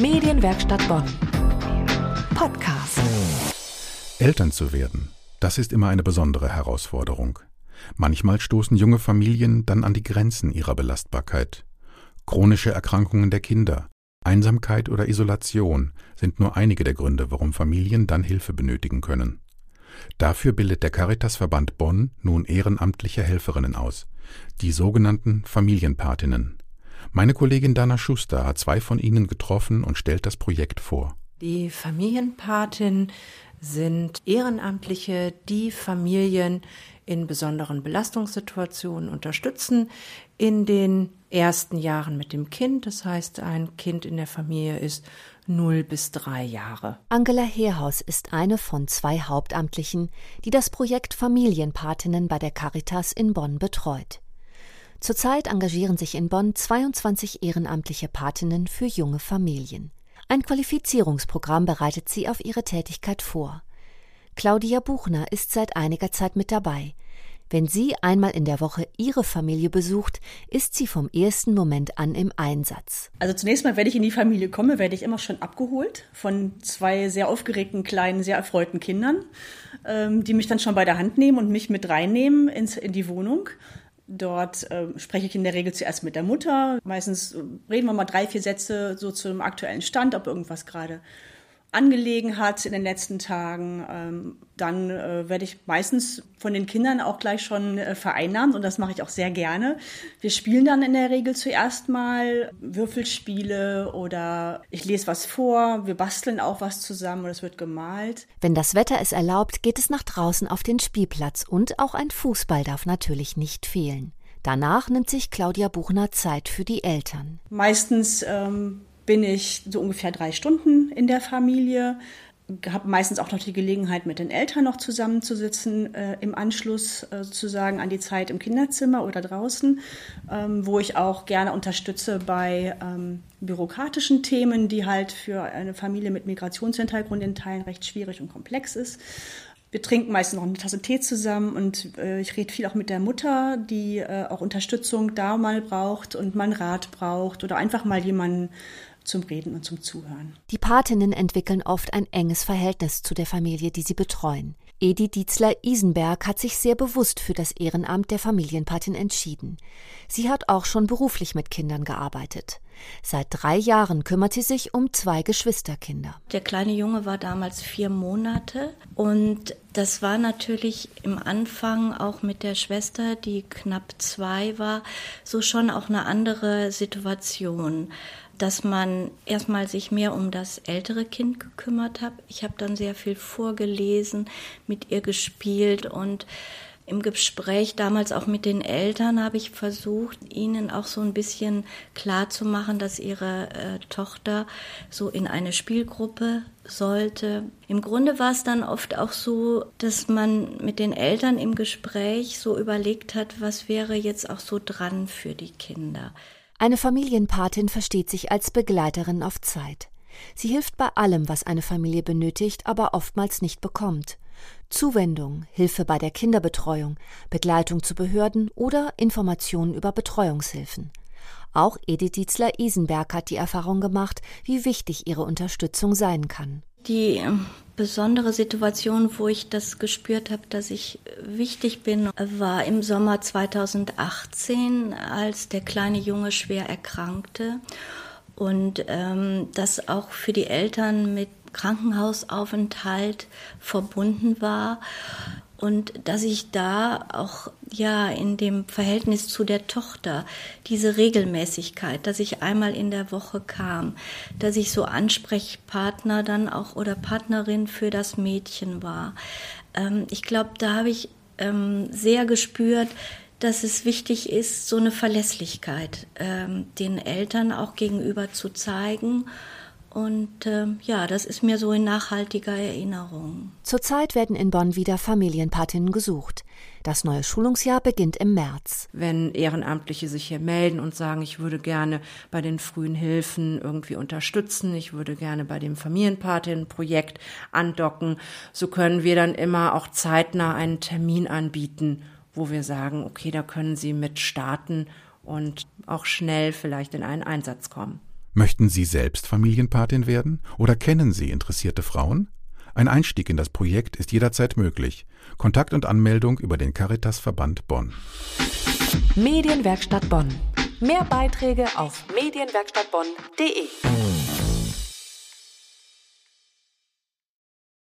Medienwerkstatt Bonn. Podcast. Eltern zu werden, das ist immer eine besondere Herausforderung. Manchmal stoßen junge Familien dann an die Grenzen ihrer Belastbarkeit. Chronische Erkrankungen der Kinder, Einsamkeit oder Isolation sind nur einige der Gründe, warum Familien dann Hilfe benötigen können. Dafür bildet der Caritasverband Bonn nun ehrenamtliche Helferinnen aus, die sogenannten Familienpatinnen. Meine Kollegin Dana Schuster hat zwei von ihnen getroffen und stellt das Projekt vor. Die Familienpatin sind Ehrenamtliche, die Familien in besonderen Belastungssituationen unterstützen in den ersten Jahren mit dem Kind. Das heißt, ein Kind in der Familie ist 0 bis 3 Jahre. Angela Heerhaus ist eine von zwei Hauptamtlichen, die das Projekt Familienpatinnen bei der Caritas in Bonn betreut. Zurzeit engagieren sich in Bonn 22 ehrenamtliche Patinnen für junge Familien. Ein Qualifizierungsprogramm bereitet sie auf ihre Tätigkeit vor. Claudia Buchner ist seit einiger Zeit mit dabei. Wenn sie einmal in der Woche ihre Familie besucht, ist sie vom ersten Moment an im Einsatz. Also zunächst mal, wenn ich in die Familie komme, werde ich immer schon abgeholt von zwei sehr aufgeregten, kleinen, sehr erfreuten Kindern, ähm, die mich dann schon bei der Hand nehmen und mich mit reinnehmen in die Wohnung. Dort äh, spreche ich in der Regel zuerst mit der Mutter. Meistens reden wir mal drei, vier Sätze so zum aktuellen Stand, ob irgendwas gerade angelegen hat in den letzten Tagen, ähm, dann äh, werde ich meistens von den Kindern auch gleich schon äh, vereinnahmt und das mache ich auch sehr gerne. Wir spielen dann in der Regel zuerst mal Würfelspiele oder ich lese was vor, wir basteln auch was zusammen und es wird gemalt. Wenn das Wetter es erlaubt, geht es nach draußen auf den Spielplatz und auch ein Fußball darf natürlich nicht fehlen. Danach nimmt sich Claudia Buchner Zeit für die Eltern. Meistens ähm, bin ich so ungefähr drei Stunden in der Familie, habe meistens auch noch die Gelegenheit, mit den Eltern noch zusammenzusitzen, äh, im Anschluss äh, sozusagen an die Zeit im Kinderzimmer oder draußen, ähm, wo ich auch gerne unterstütze bei ähm, bürokratischen Themen, die halt für eine Familie mit Migrationshintergrund in Teilen recht schwierig und komplex ist. Wir trinken meistens noch eine Tasse Tee zusammen und äh, ich rede viel auch mit der Mutter, die äh, auch Unterstützung da mal braucht und mal einen Rat braucht oder einfach mal jemanden zum Reden und zum Zuhören. Die Patinnen entwickeln oft ein enges Verhältnis zu der Familie, die sie betreuen. Edi Dietzler-Isenberg hat sich sehr bewusst für das Ehrenamt der Familienpatin entschieden. Sie hat auch schon beruflich mit Kindern gearbeitet. Seit drei Jahren kümmert sie sich um zwei Geschwisterkinder. Der kleine Junge war damals vier Monate und das war natürlich im Anfang auch mit der Schwester, die knapp zwei war, so schon auch eine andere Situation dass man erstmal sich mehr um das ältere Kind gekümmert hat. Ich habe dann sehr viel vorgelesen, mit ihr gespielt und im Gespräch damals auch mit den Eltern habe ich versucht, ihnen auch so ein bisschen klar zu machen, dass ihre äh, Tochter so in eine Spielgruppe sollte. Im Grunde war es dann oft auch so, dass man mit den Eltern im Gespräch so überlegt hat, was wäre jetzt auch so dran für die Kinder. Eine Familienpatin versteht sich als Begleiterin auf Zeit. Sie hilft bei allem, was eine Familie benötigt, aber oftmals nicht bekommt. Zuwendung, Hilfe bei der Kinderbetreuung, Begleitung zu Behörden oder Informationen über Betreuungshilfen. Auch Edith Dietzler-Isenberg hat die Erfahrung gemacht, wie wichtig ihre Unterstützung sein kann. Die besondere Situation, wo ich das gespürt habe, dass ich wichtig bin, war im Sommer 2018, als der kleine Junge schwer erkrankte. Und ähm, das auch für die Eltern mit Krankenhausaufenthalt verbunden war und dass ich da auch ja in dem Verhältnis zu der Tochter diese Regelmäßigkeit, dass ich einmal in der Woche kam, dass ich so Ansprechpartner dann auch oder Partnerin für das Mädchen war. Ähm, ich glaube, da habe ich ähm, sehr gespürt, dass es wichtig ist, so eine Verlässlichkeit ähm, den Eltern auch gegenüber zu zeigen und äh, ja, das ist mir so in nachhaltiger Erinnerung. Zurzeit werden in Bonn wieder Familienpatinnen gesucht. Das neue Schulungsjahr beginnt im März. Wenn Ehrenamtliche sich hier melden und sagen, ich würde gerne bei den frühen Hilfen irgendwie unterstützen, ich würde gerne bei dem Familienpatinnenprojekt andocken, so können wir dann immer auch zeitnah einen Termin anbieten, wo wir sagen, okay, da können Sie mit starten und auch schnell vielleicht in einen Einsatz kommen. Möchten Sie selbst Familienpatin werden oder kennen Sie interessierte Frauen? Ein Einstieg in das Projekt ist jederzeit möglich. Kontakt und Anmeldung über den Caritas-Verband Bonn. Medienwerkstatt Bonn. Mehr Beiträge auf medienwerkstattbonn.de.